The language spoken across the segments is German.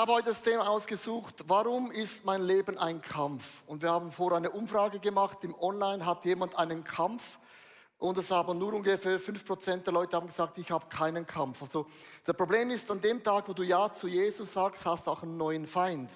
habe heute das Thema ausgesucht, warum ist mein Leben ein Kampf? Und wir haben vor eine Umfrage gemacht, im Online hat jemand einen Kampf und es haben nur ungefähr 5% der Leute haben gesagt, ich habe keinen Kampf. Also das Problem ist, an dem Tag, wo du Ja zu Jesus sagst, hast du auch einen neuen Feind.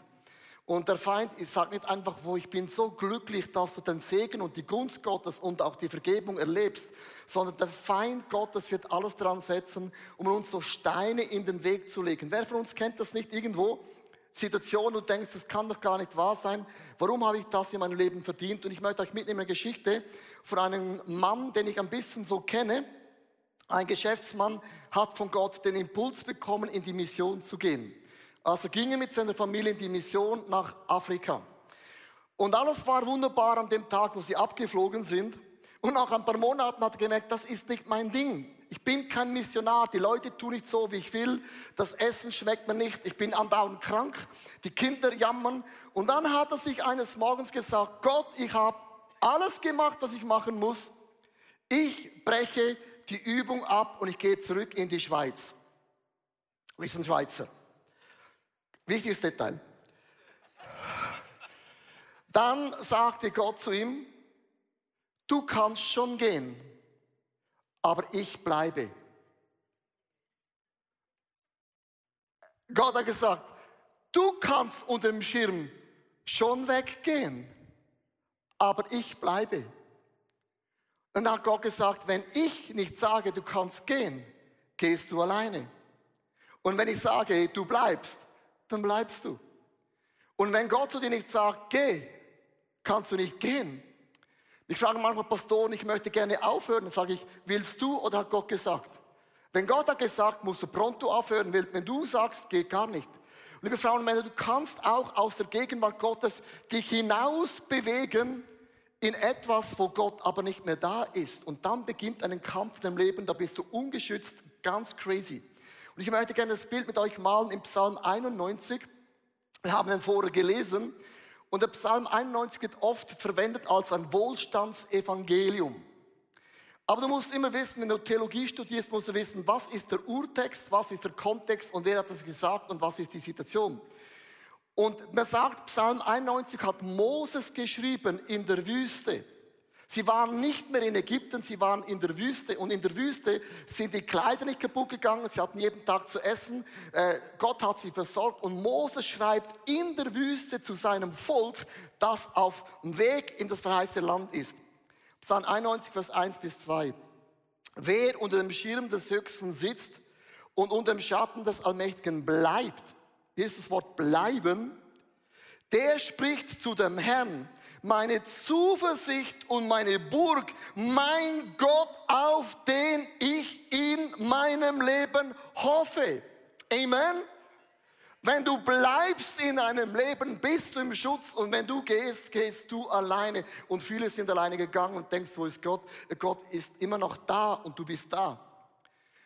Und der Feind sagt nicht einfach, wo ich bin so glücklich, dass du den Segen und die Gunst Gottes und auch die Vergebung erlebst, sondern der Feind Gottes wird alles dran setzen, um uns so Steine in den Weg zu legen. Wer von uns kennt das nicht irgendwo? Situation und denkst, das kann doch gar nicht wahr sein. Warum habe ich das in meinem Leben verdient? Und ich möchte euch mitnehmen eine Geschichte von einem Mann, den ich ein bisschen so kenne. Ein Geschäftsmann hat von Gott den Impuls bekommen, in die Mission zu gehen. Also ging er mit seiner Familie in die Mission nach Afrika. Und alles war wunderbar an dem Tag, wo sie abgeflogen sind. Und nach ein paar Monaten hat er gemerkt, das ist nicht mein Ding. Ich bin kein Missionar. Die Leute tun nicht so, wie ich will. Das Essen schmeckt mir nicht. Ich bin andauernd krank. Die Kinder jammern. Und dann hat er sich eines Morgens gesagt, Gott, ich habe alles gemacht, was ich machen muss. Ich breche die Übung ab und ich gehe zurück in die Schweiz. Wir sind Schweizer. Wichtiges Detail. Dann sagte Gott zu ihm, du kannst schon gehen, aber ich bleibe. Gott hat gesagt, du kannst unter dem Schirm schon weggehen, aber ich bleibe. Und dann hat Gott gesagt, wenn ich nicht sage, du kannst gehen, gehst du alleine. Und wenn ich sage, du bleibst, dann bleibst du. Und wenn Gott zu dir nicht sagt, geh, kannst du nicht gehen. Ich frage manchmal Pastoren, ich möchte gerne aufhören. Dann sage ich, willst du oder hat Gott gesagt? Wenn Gott hat gesagt, musst du pronto aufhören. Wenn du sagst, geht gar nicht. Und liebe Frauen und Männer, du kannst auch aus der Gegenwart Gottes dich hinaus bewegen in etwas, wo Gott aber nicht mehr da ist. Und dann beginnt ein Kampf im Leben, da bist du ungeschützt, ganz crazy. Und ich möchte gerne das Bild mit euch malen im Psalm 91. Wir haben den vorher gelesen. Und der Psalm 91 wird oft verwendet als ein Wohlstandsevangelium. Aber du musst immer wissen, wenn du Theologie studierst, musst du wissen, was ist der Urtext, was ist der Kontext und wer hat das gesagt und was ist die Situation. Und man sagt, Psalm 91 hat Moses geschrieben in der Wüste. Sie waren nicht mehr in Ägypten, sie waren in der Wüste. Und in der Wüste sind die Kleider nicht kaputt gegangen, sie hatten jeden Tag zu essen. Äh, Gott hat sie versorgt. Und Moses schreibt in der Wüste zu seinem Volk, das auf dem Weg in das verheißene Land ist. Psalm 91, Vers 1 bis 2. Wer unter dem Schirm des Höchsten sitzt und unter dem Schatten des Allmächtigen bleibt, hier ist das Wort bleiben, der spricht zu dem Herrn, meine Zuversicht und meine Burg, mein Gott, auf den ich in meinem Leben hoffe. Amen. Wenn du bleibst in einem Leben, bist du im Schutz und wenn du gehst, gehst du alleine. Und viele sind alleine gegangen und denkst, wo ist Gott? Gott ist immer noch da und du bist da.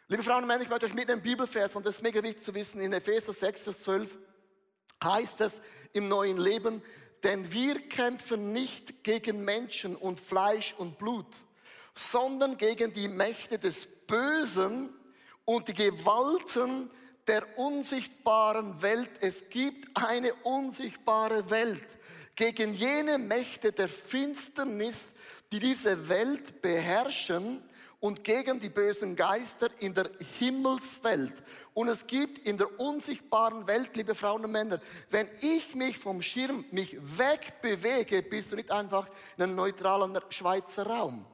Liebe Frauen und Männer, ich möchte euch mit einem Bibelvers, und das ist mega wichtig zu wissen, in Epheser 6, Vers 12 heißt es im neuen Leben, denn wir kämpfen nicht gegen Menschen und Fleisch und Blut, sondern gegen die Mächte des Bösen und die Gewalten der unsichtbaren Welt. Es gibt eine unsichtbare Welt gegen jene Mächte der Finsternis, die diese Welt beherrschen und gegen die bösen Geister in der Himmelswelt. Und es gibt in der unsichtbaren Welt, liebe Frauen und Männer, wenn ich mich vom Schirm mich wegbewege, bist du nicht einfach in einem neutralen Schweizer Raum.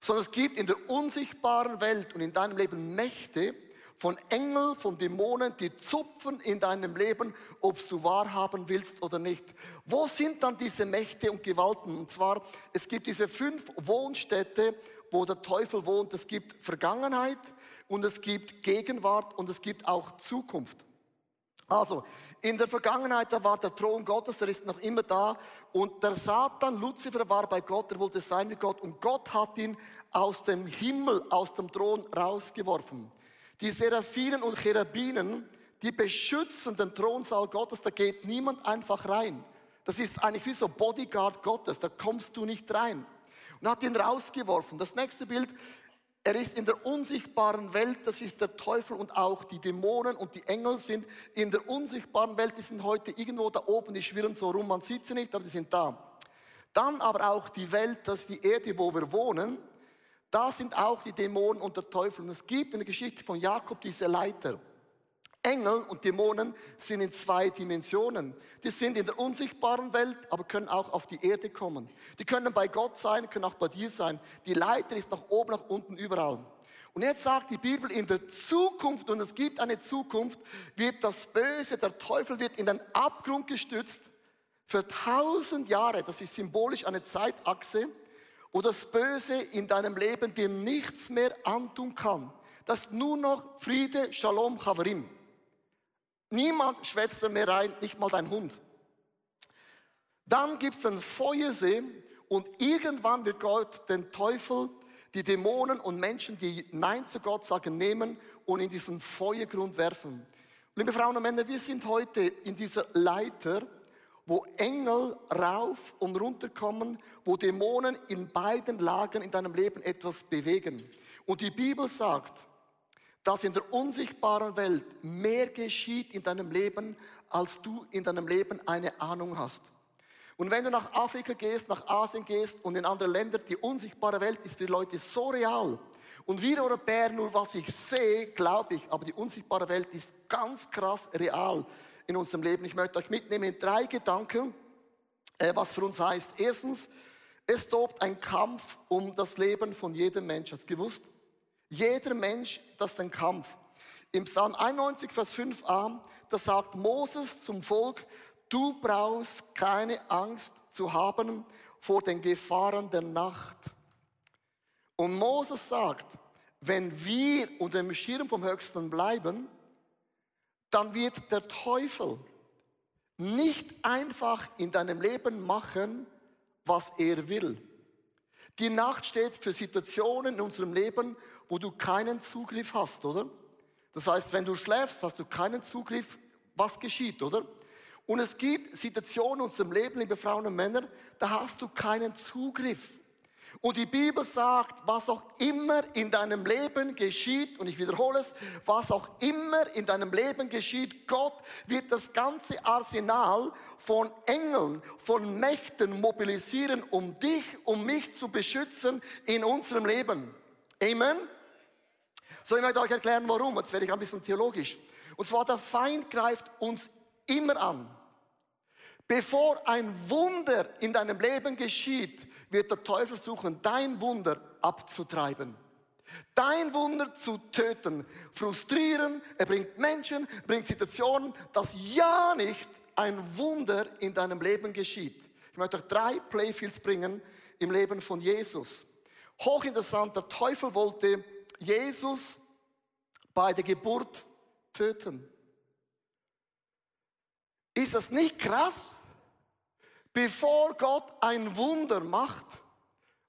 Sondern es gibt in der unsichtbaren Welt und in deinem Leben Mächte von Engeln, von Dämonen, die zupfen in deinem Leben, ob du wahrhaben willst oder nicht. Wo sind dann diese Mächte und Gewalten? Und zwar, es gibt diese fünf Wohnstätte wo der Teufel wohnt. Es gibt Vergangenheit und es gibt Gegenwart und es gibt auch Zukunft. Also, in der Vergangenheit, da war der Thron Gottes, er ist noch immer da. Und der Satan, Luzifer, war bei Gott, er wollte sein wie Gott. Und Gott hat ihn aus dem Himmel, aus dem Thron rausgeworfen. Die Seraphinen und Cherubinen, die beschützen den Thronsaal Gottes, da geht niemand einfach rein. Das ist eigentlich wie so Bodyguard Gottes, da kommst du nicht rein und hat ihn rausgeworfen. Das nächste Bild, Er ist in der unsichtbaren Welt, das ist der Teufel und auch die Dämonen und die Engel sind in der unsichtbaren Welt, die sind heute irgendwo da oben, die schwirren so rum, man sieht sie nicht, aber die sind da. Dann aber auch die Welt, das ist die Erde, wo wir wohnen, da sind auch die Dämonen und der Teufel. Und es gibt in der Geschichte von Jakob diese Leiter. Engel und Dämonen sind in zwei Dimensionen. Die sind in der unsichtbaren Welt, aber können auch auf die Erde kommen. Die können bei Gott sein, können auch bei dir sein. Die Leiter ist nach oben, nach unten, überall. Und jetzt sagt die Bibel, in der Zukunft, und es gibt eine Zukunft, wird das Böse, der Teufel wird in den Abgrund gestützt für tausend Jahre. Das ist symbolisch eine Zeitachse, wo das Böse in deinem Leben dir nichts mehr antun kann. Das ist nur noch Friede, Shalom, Chavarim. Niemand schwätzt mehr rein, nicht mal dein Hund. Dann gibt es einen Feuersee und irgendwann wird Gott den Teufel, die Dämonen und Menschen, die Nein zu Gott sagen, nehmen und in diesen Feuergrund werfen. Liebe Frauen und Männer, wir sind heute in dieser Leiter, wo Engel rauf und runter kommen, wo Dämonen in beiden Lagen in deinem Leben etwas bewegen. Und die Bibel sagt, dass in der unsichtbaren Welt mehr geschieht in deinem Leben, als du in deinem Leben eine Ahnung hast. Und wenn du nach Afrika gehst, nach Asien gehst und in andere Länder, die unsichtbare Welt ist für Leute so real. Und wir Europäer, nur was ich sehe, glaube ich, aber die unsichtbare Welt ist ganz krass real in unserem Leben. Ich möchte euch mitnehmen in drei Gedanken, äh, was für uns heißt. Erstens, es tobt ein Kampf um das Leben von jedem Menschen. Hast du gewusst? Jeder Mensch, das ist ein Kampf. Im Psalm 91, Vers 5a, da sagt Moses zum Volk, du brauchst keine Angst zu haben vor den Gefahren der Nacht. Und Moses sagt, wenn wir unter dem Schirm vom Höchsten bleiben, dann wird der Teufel nicht einfach in deinem Leben machen, was er will. Die Nacht steht für Situationen in unserem Leben, wo du keinen Zugriff hast, oder? Das heißt, wenn du schläfst, hast du keinen Zugriff, was geschieht, oder? Und es gibt Situationen in unserem Leben, liebe Frauen und Männer, da hast du keinen Zugriff. Und die Bibel sagt, was auch immer in deinem Leben geschieht, und ich wiederhole es, was auch immer in deinem Leben geschieht, Gott wird das ganze Arsenal von Engeln, von Mächten mobilisieren, um dich, um mich zu beschützen in unserem Leben. Amen. So, ich möchte euch erklären, warum. Jetzt werde ich ein bisschen theologisch. Und zwar, der Feind greift uns immer an. Bevor ein Wunder in deinem Leben geschieht, wird der Teufel suchen, dein Wunder abzutreiben. Dein Wunder zu töten, frustrieren, er bringt Menschen, bringt Situationen, dass ja nicht ein Wunder in deinem Leben geschieht. Ich möchte euch drei Playfields bringen im Leben von Jesus. Hochinteressant, der Teufel wollte Jesus bei der Geburt töten. Ist das nicht krass? Bevor Gott ein Wunder macht,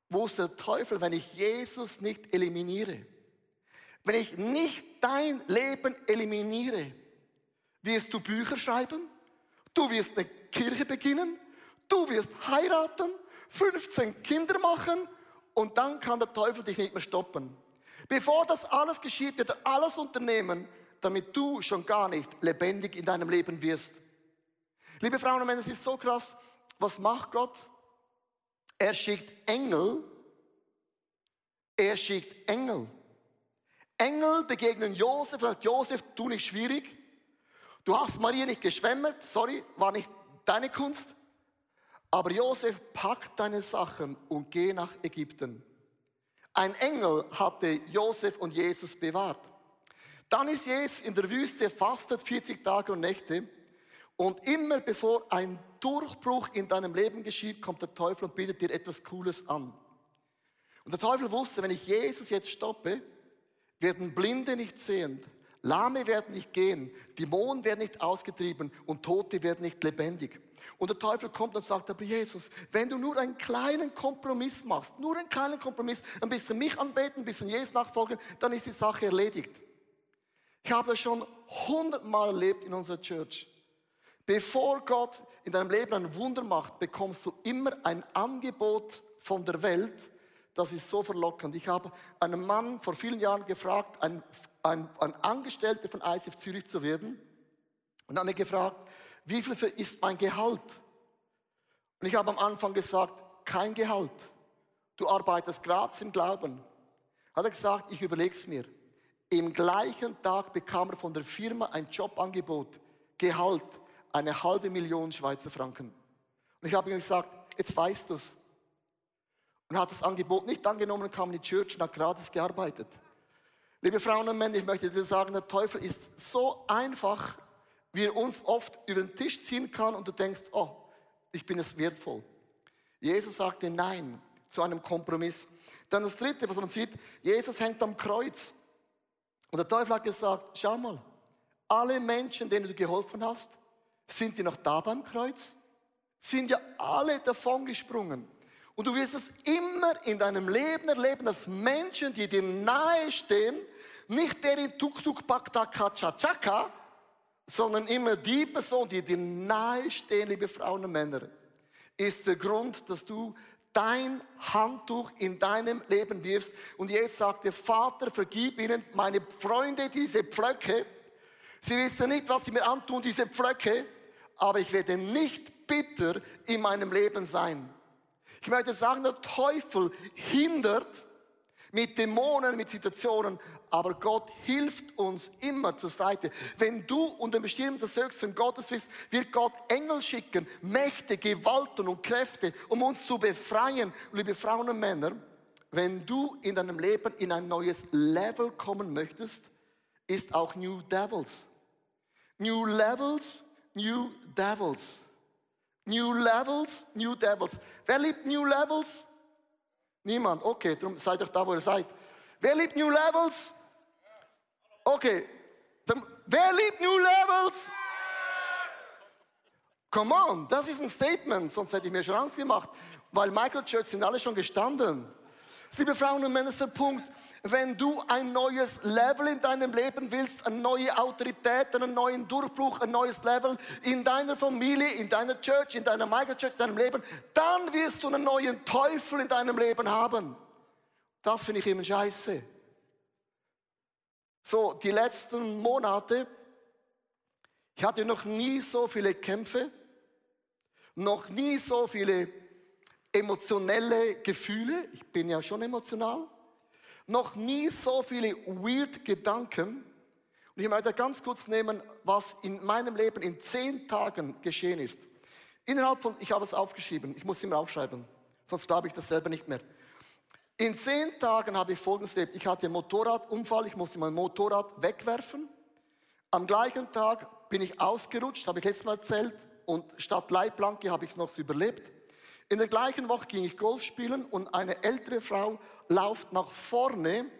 wusste der Teufel, wenn ich Jesus nicht eliminiere, wenn ich nicht dein Leben eliminiere, wirst du Bücher schreiben, du wirst eine Kirche beginnen, du wirst heiraten, 15 Kinder machen und dann kann der Teufel dich nicht mehr stoppen. Bevor das alles geschieht, wird er alles unternehmen, damit du schon gar nicht lebendig in deinem Leben wirst. Liebe Frauen und Männer, es ist so krass. Was macht Gott? Er schickt Engel. Er schickt Engel. Engel begegnen Josef sagt, Josef, tu nicht schwierig. Du hast Maria nicht geschwemmt, sorry, war nicht deine Kunst. Aber Josef, pack deine Sachen und geh nach Ägypten. Ein Engel hatte Josef und Jesus bewahrt. Dann ist Jesus in der Wüste, fastet 40 Tage und Nächte. Und immer bevor ein Durchbruch in deinem Leben geschieht, kommt der Teufel und bietet dir etwas Cooles an. Und der Teufel wusste, wenn ich Jesus jetzt stoppe, werden Blinde nicht sehend, Lahme werden nicht gehen, Dämonen werden nicht ausgetrieben und Tote werden nicht lebendig. Und der Teufel kommt und sagt, aber Jesus, wenn du nur einen kleinen Kompromiss machst, nur einen kleinen Kompromiss, ein bisschen mich anbeten, ein bisschen Jesus nachfolgen, dann ist die Sache erledigt. Ich habe das schon hundertmal erlebt in unserer Church. Bevor Gott in deinem Leben ein Wunder macht, bekommst du immer ein Angebot von der Welt, das ist so verlockend. Ich habe einen Mann vor vielen Jahren gefragt, ein, ein, ein Angestellter von ICF Zürich zu werden, und hat mich gefragt, wie viel ist mein Gehalt? Und ich habe am Anfang gesagt, kein Gehalt. Du arbeitest gratis im Glauben. Hat er gesagt, ich überlege es mir. Im gleichen Tag bekam er von der Firma ein Jobangebot, Gehalt, eine halbe Million Schweizer Franken. Und ich habe ihm gesagt, jetzt weißt du es. Und hat das Angebot nicht angenommen und kam in die Church und hat gratis gearbeitet. Liebe Frauen und Männer, ich möchte dir sagen, der Teufel ist so einfach, wie er uns oft über den Tisch ziehen kann und du denkst, oh, ich bin es wertvoll. Jesus sagte Nein zu einem Kompromiss. Dann das Dritte, was man sieht, Jesus hängt am Kreuz. Und der Teufel hat gesagt, schau mal, alle Menschen, denen du geholfen hast, sind die noch da beim Kreuz? Sind ja alle davongesprungen. Und du wirst es immer in deinem Leben erleben, dass Menschen, die dir nahe stehen, nicht der in Tuk-Tuk Bakta Chaka, sondern immer die Person, die dir nahe stehen, liebe Frauen und Männer, ist der Grund, dass du dein Handtuch in deinem Leben wirfst. Und Jesus sagte, Vater, vergib ihnen, meine Freunde, diese Pflöcke. Sie wissen nicht, was sie mir antun, diese Pflöcke, aber ich werde nicht bitter in meinem Leben sein. Ich möchte sagen, der Teufel hindert mit Dämonen, mit Situationen, aber Gott hilft uns immer zur Seite. Wenn du unter bestimmten Söchsen Gottes bist, wird Gott Engel schicken, Mächte, Gewalten und Kräfte, um uns zu befreien. Liebe Frauen und Männer, wenn du in deinem Leben in ein neues Level kommen möchtest, ist auch New Devils. New Levels, New Devils. New Levels, New Devils. Wer liebt New Levels? Niemand. Okay, darum seid doch da, wo ihr seid. Wer liebt New Levels? Okay. Wer liebt New Levels? Come on, das ist ein Statement, sonst hätte ich mir schon Angst gemacht, weil Microchurch sind alle schon gestanden. Liebe Frauen und Männer, ist der Punkt, wenn du ein neues Level in deinem Leben willst, eine neue Autorität, einen neuen Durchbruch, ein neues Level in deiner Familie, in deiner Church, in deiner Microchurch, in deinem Leben, dann wirst du einen neuen Teufel in deinem Leben haben. Das finde ich immer scheiße. So, die letzten Monate, ich hatte noch nie so viele Kämpfe, noch nie so viele emotionelle Gefühle. Ich bin ja schon emotional. Noch nie so viele weird Gedanken. Und ich möchte ganz kurz nehmen, was in meinem Leben in zehn Tagen geschehen ist. Innerhalb von, ich habe es aufgeschrieben, ich muss es immer aufschreiben, sonst glaube ich das selber nicht mehr. In zehn Tagen habe ich Folgendes erlebt. Ich hatte einen Motorradunfall, ich musste mein Motorrad wegwerfen. Am gleichen Tag bin ich ausgerutscht, habe ich letztes Mal erzählt, und statt Leitplanke habe ich es noch überlebt. In der gleichen Woche ging ich Golf spielen und eine ältere Frau läuft nach vorne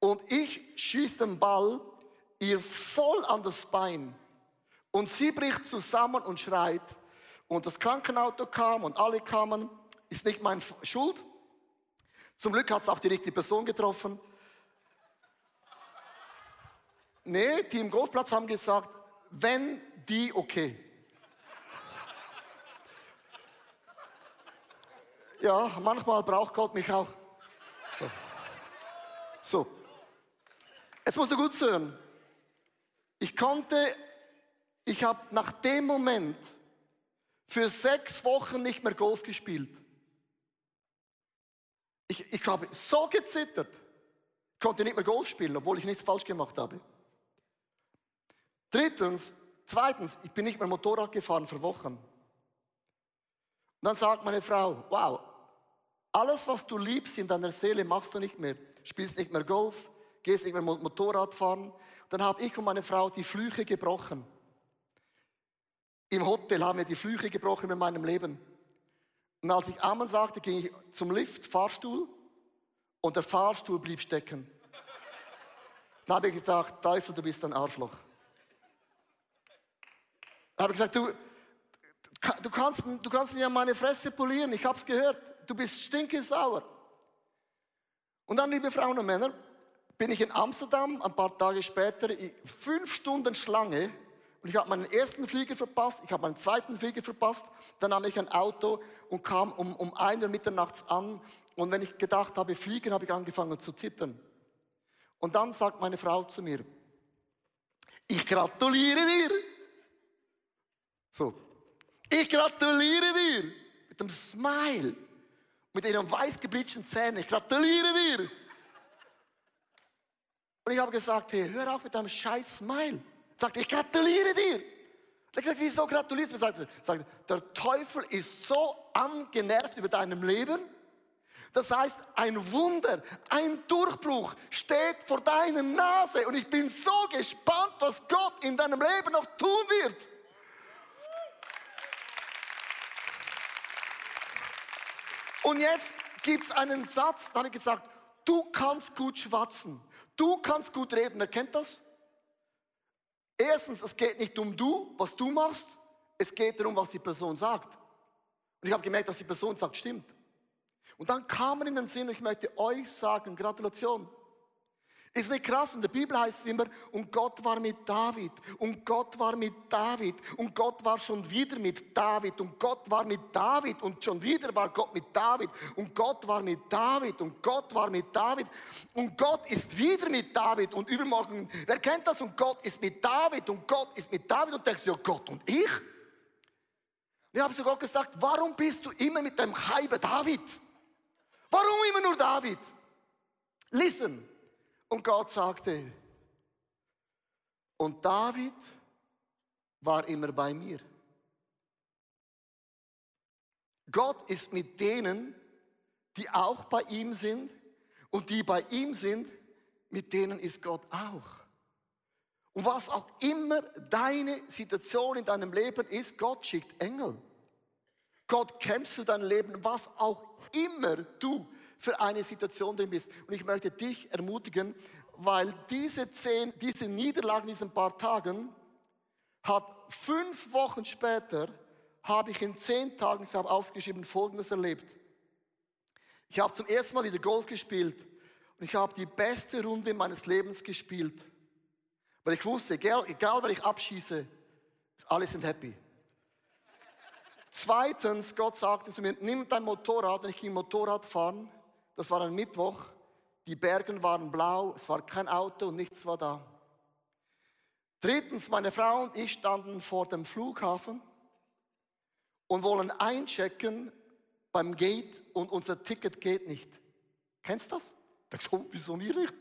und ich schieße den Ball ihr voll an das Bein. Und sie bricht zusammen und schreit. Und das Krankenauto kam und alle kamen. Ist nicht meine Schuld. Zum Glück hat es auch die richtige Person getroffen. Nee, die im Golfplatz haben gesagt, wenn die okay. Ja, manchmal braucht Gott mich auch. So. so. Jetzt musst du gut hören. Ich konnte, ich habe nach dem Moment für sechs Wochen nicht mehr Golf gespielt. Ich, ich habe so gezittert, konnte nicht mehr Golf spielen, obwohl ich nichts falsch gemacht habe. Drittens, zweitens, ich bin nicht mehr Motorrad gefahren für Wochen. Und dann sagt meine Frau, wow, alles, was du liebst in deiner Seele, machst du nicht mehr. Spielst nicht mehr Golf, gehst nicht mehr Motorrad fahren. Dann habe ich und meine Frau die Flüche gebrochen. Im Hotel haben wir die Flüche gebrochen in meinem Leben. Und als ich Amen sagte, ging ich zum Lift, Fahrstuhl, und der Fahrstuhl blieb stecken. Dann habe ich gesagt, Teufel, du bist ein Arschloch. Dann habe ich gesagt, du, du, kannst, du kannst mir meine Fresse polieren, ich habe es gehört, du bist stinkesauer. Und dann, liebe Frauen und Männer, bin ich in Amsterdam, ein paar Tage später, fünf Stunden Schlange, Und ich habe meinen ersten Flieger verpasst, ich habe meinen zweiten Flieger verpasst. Dann nahm ich ein Auto und kam um, um eine Mitternachts an. Und wenn ich gedacht habe, fliegen, habe ich angefangen zu zittern. Und dann sagt meine Frau zu mir, ich gratuliere dir. So, ich gratuliere dir. Mit einem Smile, mit ihren weiß geblitschten Zähnen. Ich gratuliere dir. Und ich habe gesagt, hey, hör auf mit deinem scheiß Smile. Sagt, ich gratuliere dir. Er hat gesagt, wieso gratulierst du mir? Sagt, der Teufel ist so angenervt über deinem Leben. Das heißt, ein Wunder, ein Durchbruch steht vor deiner Nase. Und ich bin so gespannt, was Gott in deinem Leben noch tun wird. Und jetzt gibt es einen Satz, da habe ich gesagt, du kannst gut schwatzen, du kannst gut reden. Wer kennt das? Erstens, es geht nicht um du, was du machst, es geht darum, was die Person sagt. Und ich habe gemerkt, dass die Person sagt, stimmt. Und dann kam mir in den Sinn, ich möchte euch sagen, Gratulation. Ist nicht krass? In der Bibel heißt es immer, und Gott war mit David, und Gott war mit David, und Gott war schon wieder mit David, und Gott war mit David, und schon wieder war Gott mit David, und Gott war mit David, und Gott war mit David, und Gott ist wieder mit David, und übermorgen, wer kennt das? Und Gott ist mit David, und Gott ist mit David, und denkst du, ja Gott, und ich? Und ich habe Gott gesagt, warum bist du immer mit dem Heibe David? Warum immer nur David? Listen. Und Gott sagte, und David war immer bei mir. Gott ist mit denen, die auch bei ihm sind und die bei ihm sind, mit denen ist Gott auch. Und was auch immer deine Situation in deinem Leben ist, Gott schickt Engel. Gott kämpft für dein Leben, was auch immer du für eine Situation drin bist. Und ich möchte dich ermutigen, weil diese zehn, diese Niederlagen, diesen paar Tagen, hat fünf Wochen später, habe ich in zehn Tagen, ich habe aufgeschrieben, Folgendes erlebt. Ich habe zum ersten Mal wieder Golf gespielt und ich habe die beste Runde meines Lebens gespielt. Weil ich wusste, egal, egal wer ich abschieße, alle sind happy. Zweitens, Gott sagte zu mir, nimm dein Motorrad und ich ging Motorrad fahren. Das war ein Mittwoch. Die Bergen waren blau, es war kein Auto und nichts war da. Drittens, meine Frau und ich standen vor dem Flughafen und wollen einchecken beim Gate und unser Ticket geht nicht. Kennst du das? Da so, oh, wieso mir nicht?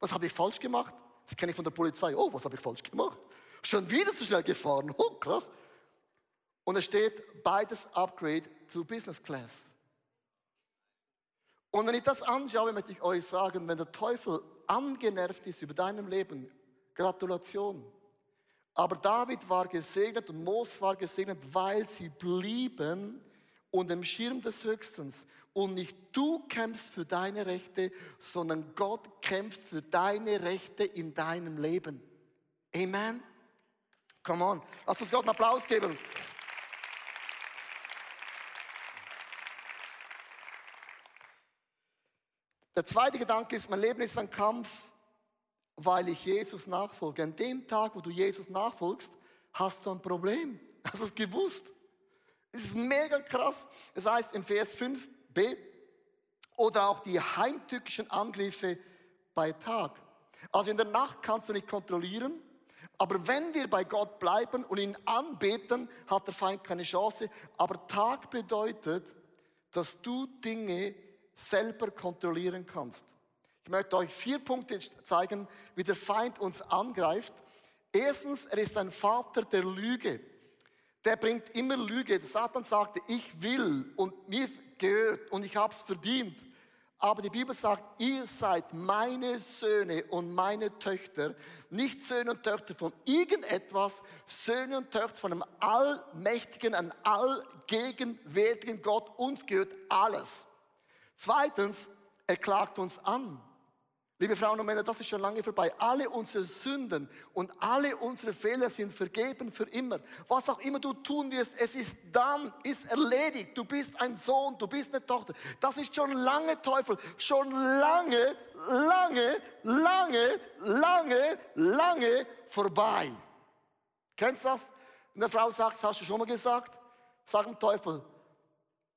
Was habe ich falsch gemacht? Das kenne ich von der Polizei. Oh, was habe ich falsch gemacht? Schon wieder zu schnell gefahren. Oh, krass. Und es steht beides Upgrade to Business Class. Und wenn ich das anschaue, möchte ich euch sagen, wenn der Teufel angenervt ist über deinem Leben, Gratulation. Aber David war gesegnet und Mos war gesegnet, weil sie blieben unter dem Schirm des Höchstens. Und nicht du kämpfst für deine Rechte, sondern Gott kämpft für deine Rechte in deinem Leben. Amen. Come on. Lass uns Gott einen Applaus geben. Der zweite Gedanke ist, mein Leben ist ein Kampf, weil ich Jesus nachfolge. An dem Tag, wo du Jesus nachfolgst, hast du ein Problem. Hast du es gewusst? Es ist mega krass. Es heißt im Vers 5b, oder auch die heimtückischen Angriffe bei Tag. Also in der Nacht kannst du nicht kontrollieren, aber wenn wir bei Gott bleiben und ihn anbeten, hat der Feind keine Chance. Aber Tag bedeutet, dass du Dinge selber kontrollieren kannst. Ich möchte euch vier Punkte zeigen, wie der Feind uns angreift. Erstens, er ist ein Vater der Lüge. Der bringt immer Lüge. Satan sagte, ich will und mir gehört und ich habe es verdient. Aber die Bibel sagt, ihr seid meine Söhne und meine Töchter, nicht Söhne und Töchter von irgendetwas, Söhne und Töchter von einem allmächtigen, einem allgegenwärtigen Gott. Uns gehört alles. Zweitens, er klagt uns an. Liebe Frauen und Männer, das ist schon lange vorbei. Alle unsere Sünden und alle unsere Fehler sind vergeben für immer. Was auch immer du tun wirst, es ist dann, ist erledigt. Du bist ein Sohn, du bist eine Tochter. Das ist schon lange Teufel, schon lange, lange, lange, lange, lange vorbei. Kennst du das? Wenn eine Frau sagt, hast du schon mal gesagt? Sag dem Teufel,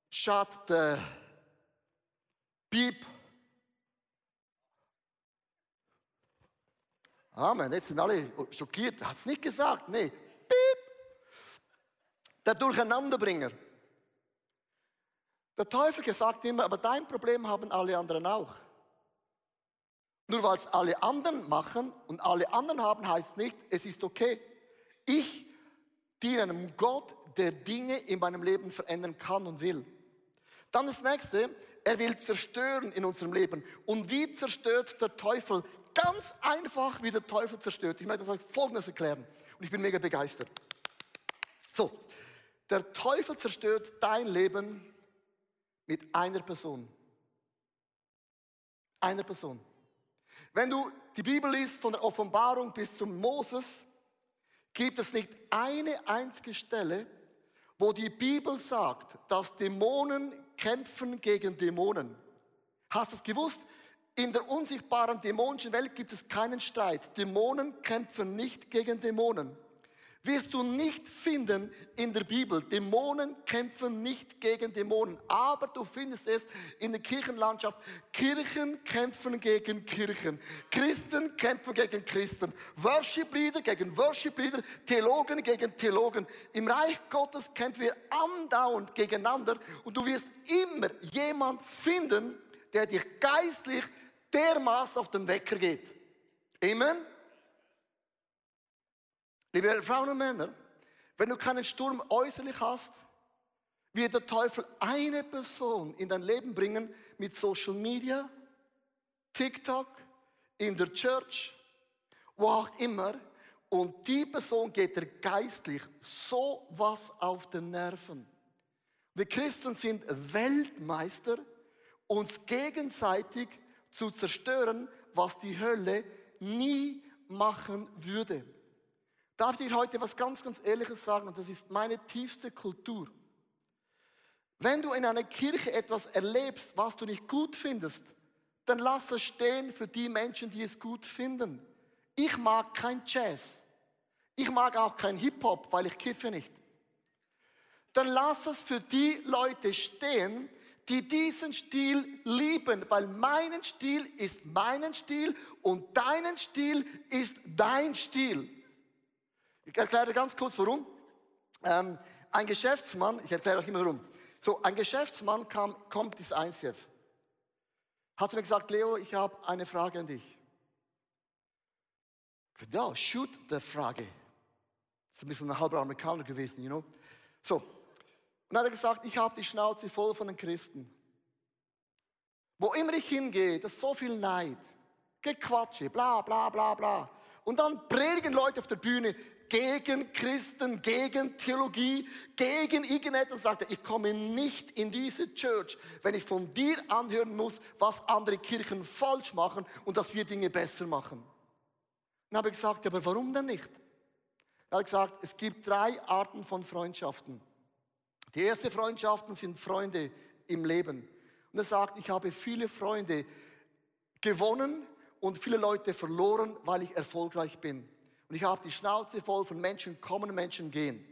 shut beep. Amen. Jetzt sind alle schockiert. Hat es nicht gesagt? Nee. Piep. Der Durcheinanderbringer. Der Teufel sagt immer, aber dein Problem haben alle anderen auch. Nur weil es alle anderen machen und alle anderen haben, heißt nicht, es ist okay. Ich diene einem Gott, der Dinge in meinem Leben verändern kann und will. Dann das nächste, er will zerstören in unserem Leben. Und wie zerstört der Teufel? Ganz einfach, wie der Teufel zerstört. Ich möchte euch Folgendes erklären. Und ich bin mega begeistert. So, der Teufel zerstört dein Leben mit einer Person. Einer Person. Wenn du die Bibel liest, von der Offenbarung bis zum Moses, gibt es nicht eine einzige Stelle, wo die Bibel sagt, dass Dämonen kämpfen gegen Dämonen. Hast du es gewusst? In der unsichtbaren dämonischen Welt gibt es keinen Streit. Dämonen kämpfen nicht gegen Dämonen wirst du nicht finden in der Bibel. Dämonen kämpfen nicht gegen Dämonen, aber du findest es in der Kirchenlandschaft. Kirchen kämpfen gegen Kirchen. Christen kämpfen gegen Christen. Worship-Leader gegen Worship-Leader. Theologen gegen Theologen. Im Reich Gottes kämpfen wir andauernd gegeneinander und du wirst immer jemand finden, der dich geistlich dermaßen auf den Wecker geht. Amen. Liebe Frauen und Männer, wenn du keinen Sturm äußerlich hast, wird der Teufel eine Person in dein Leben bringen mit Social Media, TikTok, in der Church, wo auch immer. Und die Person geht dir geistlich so was auf den Nerven. Wir Christen sind Weltmeister, uns gegenseitig zu zerstören, was die Hölle nie machen würde darf dir heute was ganz, ganz Ehrliches sagen und das ist meine tiefste Kultur. Wenn du in einer Kirche etwas erlebst, was du nicht gut findest, dann lass es stehen für die Menschen, die es gut finden. Ich mag kein Jazz. Ich mag auch kein Hip-Hop, weil ich kiffe nicht. Dann lass es für die Leute stehen, die diesen Stil lieben, weil mein Stil ist meinen Stil und deinen Stil ist dein Stil. Ich erkläre ganz kurz warum. Ähm, ein Geschäftsmann, ich erkläre euch immer warum. So, ein Geschäftsmann kam, kommt ins ICF. Hat mir gesagt, Leo, ich habe eine Frage an dich. Ich sagte, ja, shoot the Frage. Das ist ein bisschen ein halber Amerikaner gewesen, you know. So, und dann hat er gesagt, ich habe die Schnauze voll von den Christen. Wo immer ich hingehe, das ist so viel Neid, Gequatsche, bla bla bla bla. Und dann predigen Leute auf der Bühne, gegen Christen, gegen Theologie, gegen irgendetwas, sagt er, ich komme nicht in diese Church, wenn ich von dir anhören muss, was andere Kirchen falsch machen und dass wir Dinge besser machen. Dann habe ich gesagt, aber warum denn nicht? Er hat gesagt, es gibt drei Arten von Freundschaften. Die erste Freundschaften sind Freunde im Leben. Und er sagt, ich habe viele Freunde gewonnen und viele Leute verloren, weil ich erfolgreich bin. Und ich habe die Schnauze voll von Menschen kommen, Menschen gehen.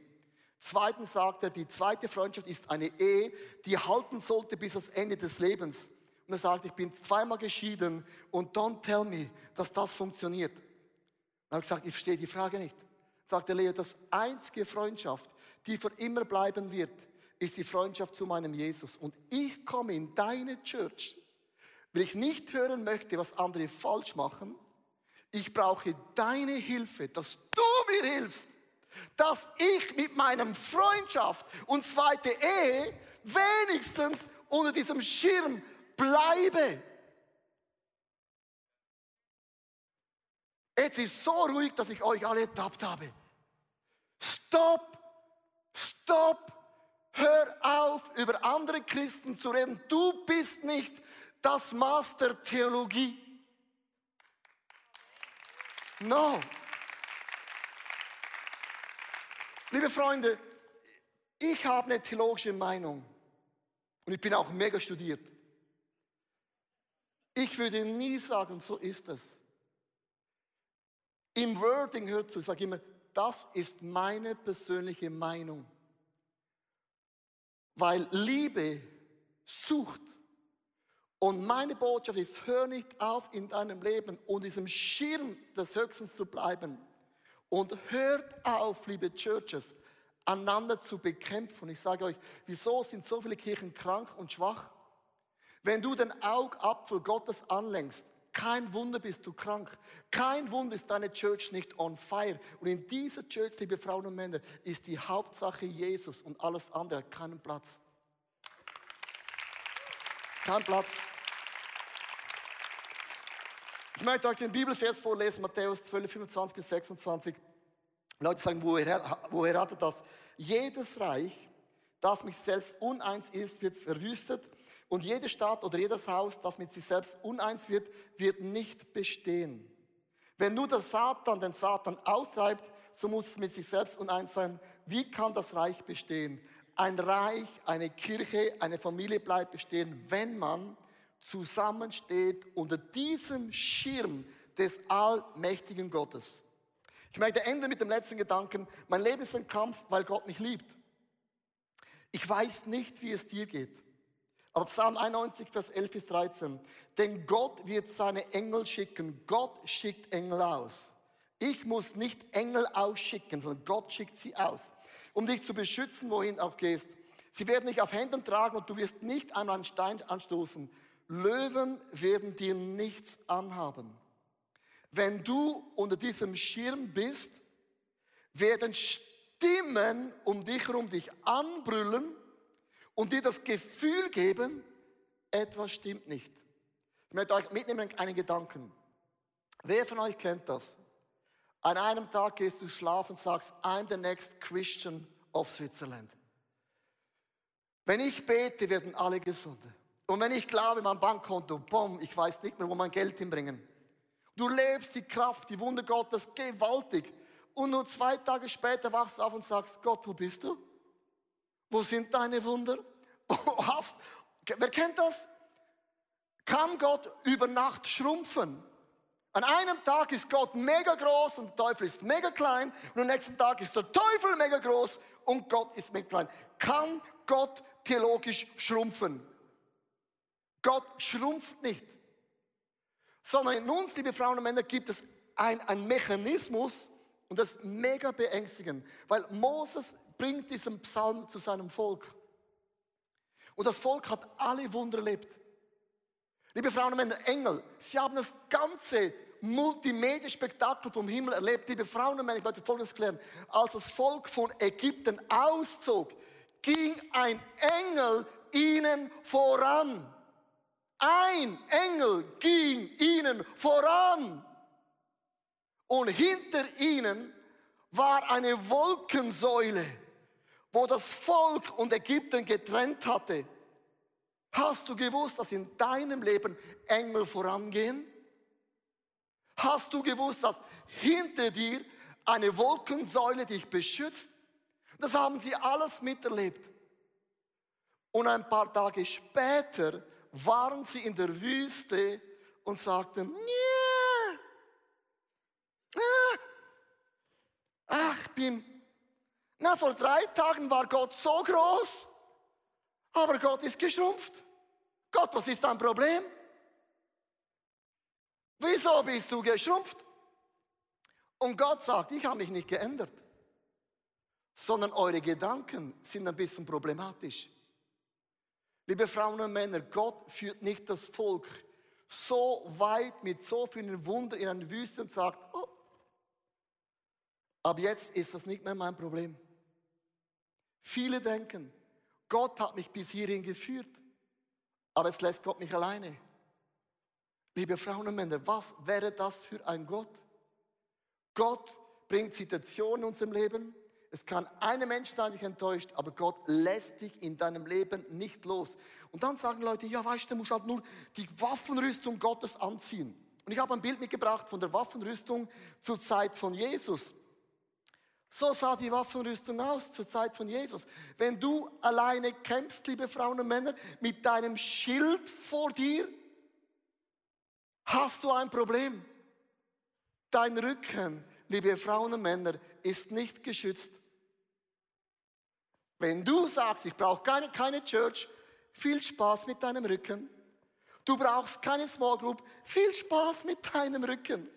Zweitens sagt er, die zweite Freundschaft ist eine Ehe, die halten sollte bis ans Ende des Lebens. Und er sagt, ich bin zweimal geschieden und don't tell me, dass das funktioniert. Dann habe ich gesagt, ich verstehe die Frage nicht. Sagt der Leo, das einzige Freundschaft, die für immer bleiben wird, ist die Freundschaft zu meinem Jesus. Und ich komme in deine Church, weil ich nicht hören möchte, was andere falsch machen, ich brauche deine Hilfe, dass du mir hilfst, dass ich mit meinem Freundschaft und zweite Ehe wenigstens unter diesem Schirm bleibe. Jetzt ist so ruhig, dass ich euch alle ertappt habe. Stopp, stopp, hör auf, über andere Christen zu reden. Du bist nicht das Master Theologie. No. Liebe Freunde, ich habe eine theologische Meinung und ich bin auch mega studiert. Ich würde nie sagen, so ist es. Im Wording hört zu, ich sage immer, das ist meine persönliche Meinung. Weil Liebe sucht. Und meine Botschaft ist, hör nicht auf in deinem Leben und diesem Schirm des Höchsten zu bleiben. Und hört auf, liebe Churches, einander zu bekämpfen. Ich sage euch, wieso sind so viele Kirchen krank und schwach? Wenn du den Augapfel Gottes anlenkst, kein Wunder bist du krank. Kein Wunder ist deine Church nicht on fire. Und in dieser Church, liebe Frauen und Männer, ist die Hauptsache Jesus und alles andere hat keinen Platz. Kein Platz. Ich möchte euch den Bibelvers vorlesen, Matthäus 12, 25 bis 26. Leute sagen, woher, woher hat er das? Jedes Reich, das mit selbst uneins ist, wird verwüstet. Und jede Stadt oder jedes Haus, das mit sich selbst uneins wird, wird nicht bestehen. Wenn nur der Satan den Satan austreibt, so muss es mit sich selbst uneins sein. Wie kann das Reich bestehen? Ein Reich, eine Kirche, eine Familie bleibt bestehen, wenn man zusammensteht unter diesem Schirm des allmächtigen Gottes. Ich möchte enden mit dem letzten Gedanken. Mein Leben ist ein Kampf, weil Gott mich liebt. Ich weiß nicht, wie es dir geht. Aber Psalm 91, Vers 11 bis 13. Denn Gott wird seine Engel schicken. Gott schickt Engel aus. Ich muss nicht Engel ausschicken, sondern Gott schickt sie aus, um dich zu beschützen, wohin auch gehst. Sie werden dich auf Händen tragen und du wirst nicht einmal einen Stein anstoßen. Löwen werden dir nichts anhaben. Wenn du unter diesem Schirm bist, werden Stimmen um dich herum dich anbrüllen und dir das Gefühl geben, etwas stimmt nicht. Ich möchte euch mitnehmen einen Gedanken. Wer von euch kennt das? An einem Tag gehst du schlafen und sagst, I'm the next Christian of Switzerland. Wenn ich bete, werden alle gesund. Und wenn ich glaube, mein Bankkonto, boom, ich weiß nicht mehr, wo mein Geld hinbringen. Du lebst die Kraft, die Wunder Gottes gewaltig. Und nur zwei Tage später wachst du auf und sagst, Gott, wo bist du? Wo sind deine Wunder? Hast, wer kennt das? Kann Gott über Nacht schrumpfen? An einem Tag ist Gott mega groß und der Teufel ist mega klein und am nächsten Tag ist der Teufel mega groß und Gott ist mega klein. Kann Gott theologisch schrumpfen? Gott schrumpft nicht sondern in uns, liebe Frauen und Männer, gibt es einen Mechanismus und das ist mega beängstigend, weil Moses bringt diesen Psalm zu seinem Volk. Und das Volk hat alle Wunder erlebt. Liebe Frauen und Männer, Engel, sie haben das ganze Multimedia-Spektakel vom Himmel erlebt. Liebe Frauen und Männer, ich möchte Folgendes klären. Als das Volk von Ägypten auszog, ging ein Engel ihnen voran. Ein Engel ging ihnen voran. Und hinter ihnen war eine Wolkensäule, wo das Volk und Ägypten getrennt hatte. Hast du gewusst, dass in deinem Leben Engel vorangehen? Hast du gewusst, dass hinter dir eine Wolkensäule dich beschützt? Das haben sie alles miterlebt. Und ein paar Tage später waren sie in der Wüste und sagten, nee, ach, bin, na, vor drei Tagen war Gott so groß, aber Gott ist geschrumpft. Gott, was ist dein Problem? Wieso bist du geschrumpft? Und Gott sagt, ich habe mich nicht geändert, sondern eure Gedanken sind ein bisschen problematisch. Liebe Frauen und Männer, Gott führt nicht das Volk so weit mit so vielen Wundern in eine Wüste und sagt, oh, ab jetzt ist das nicht mehr mein Problem. Viele denken, Gott hat mich bis hierhin geführt, aber es lässt Gott mich alleine. Liebe Frauen und Männer, was wäre das für ein Gott? Gott bringt Situationen in unserem Leben, es kann ein Mensch sein, dich enttäuscht, aber Gott lässt dich in deinem Leben nicht los. Und dann sagen Leute, ja, weißt du, du musst halt nur die Waffenrüstung Gottes anziehen. Und ich habe ein Bild mitgebracht von der Waffenrüstung zur Zeit von Jesus. So sah die Waffenrüstung aus zur Zeit von Jesus. Wenn du alleine kämpfst, liebe Frauen und Männer, mit deinem Schild vor dir, hast du ein Problem. Dein Rücken, liebe Frauen und Männer, ist nicht geschützt. Wenn du sagst, ich brauche keine, keine Church, viel Spaß mit deinem Rücken. Du brauchst keine Small Group, viel Spaß mit deinem Rücken.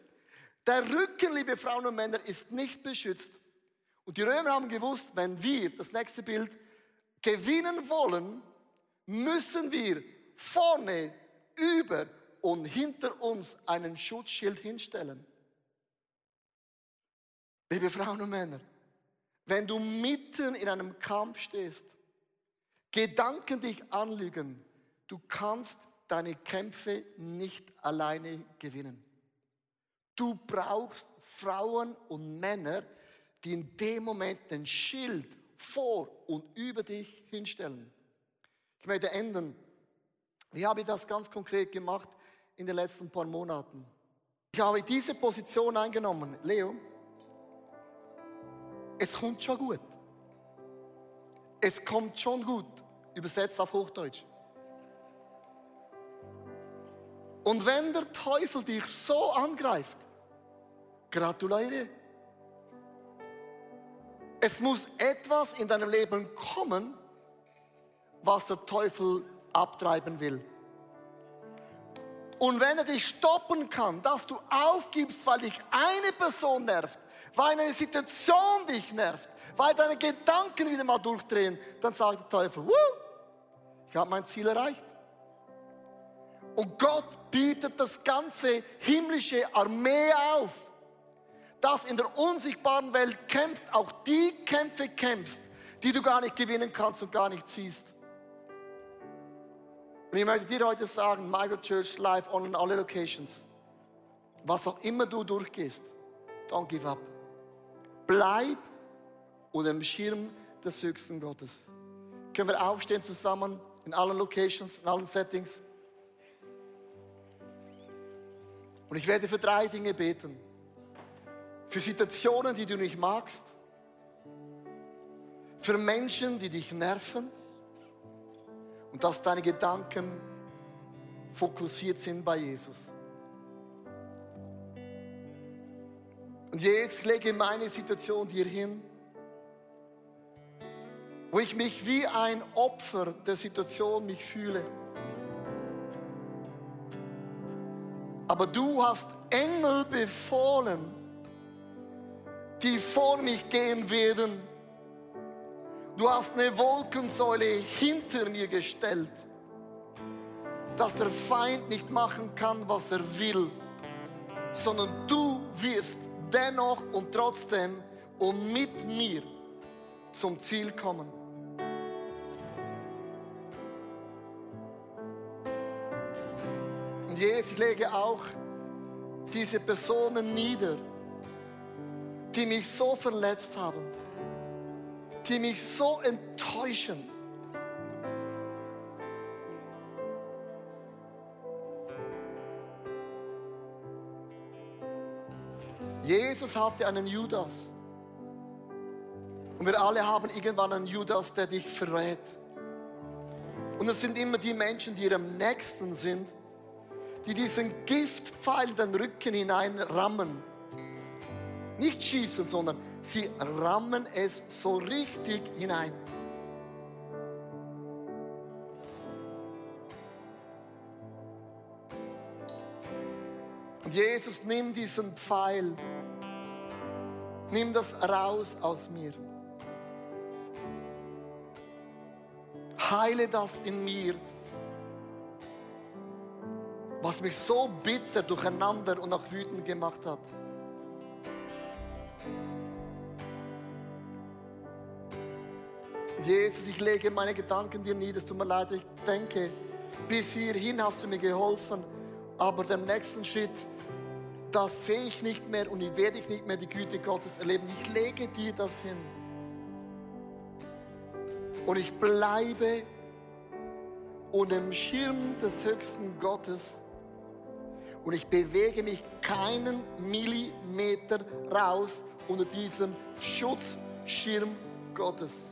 Der Rücken, liebe Frauen und Männer, ist nicht beschützt. Und die Römer haben gewusst, wenn wir, das nächste Bild, gewinnen wollen, müssen wir vorne, über und hinter uns einen Schutzschild hinstellen. Liebe Frauen und Männer, wenn du mitten in einem Kampf stehst, Gedanken dich anlügen, du kannst deine Kämpfe nicht alleine gewinnen. Du brauchst Frauen und Männer, die in dem Moment den Schild vor und über dich hinstellen. Ich möchte enden. Wie habe ich das ganz konkret gemacht in den letzten paar Monaten? Ich habe diese Position eingenommen. Leo, es kommt schon gut. Es kommt schon gut, übersetzt auf Hochdeutsch. Und wenn der Teufel dich so angreift, gratuliere. Es muss etwas in deinem Leben kommen, was der Teufel abtreiben will. Und wenn er dich stoppen kann, dass du aufgibst, weil dich eine Person nervt, weil eine Situation dich nervt, weil deine Gedanken wieder mal durchdrehen, dann sagt der Teufel, Wuh, ich habe mein Ziel erreicht. Und Gott bietet das ganze himmlische Armee auf, das in der unsichtbaren Welt kämpft, auch die Kämpfe kämpfst, die du gar nicht gewinnen kannst und gar nicht siehst. Und ich möchte dir heute sagen, Michael Church Live on alle Locations, was auch immer du durchgehst, don't give up. Bleib unter dem Schirm des höchsten Gottes. Können wir aufstehen zusammen in allen Locations, in allen Settings? Und ich werde für drei Dinge beten. Für Situationen, die du nicht magst. Für Menschen, die dich nerven. Und dass deine Gedanken fokussiert sind bei Jesus. Und jetzt lege meine Situation dir hin, wo ich mich wie ein Opfer der Situation mich fühle. Aber du hast Engel befohlen, die vor mich gehen werden. Du hast eine Wolkensäule hinter mir gestellt, dass der Feind nicht machen kann, was er will, sondern du wirst dennoch und trotzdem und mit mir zum Ziel kommen. Und Jesus, ich lege auch diese Personen nieder, die mich so verletzt haben, die mich so enttäuschen. Jesus hatte einen Judas. Und wir alle haben irgendwann einen Judas, der dich verrät. Und es sind immer die Menschen, die am nächsten sind, die diesen Giftpfeil in den Rücken hineinrammen. Nicht schießen, sondern sie rammen es so richtig hinein. Und Jesus nimmt diesen Pfeil, nimm das raus aus mir. Heile das in mir was mich so bitter durcheinander und auch wütend gemacht hat. Jesus, ich lege meine Gedanken dir nieder. Es tut mir leid, ich denke, bis hierhin hast du mir geholfen, aber den nächsten Schritt, das sehe ich nicht mehr und ich werde ich nicht mehr die Güte Gottes erleben. Ich lege dir das hin. Und ich bleibe unter dem Schirm des höchsten Gottes und ich bewege mich keinen Millimeter raus unter diesem Schutzschirm Gottes.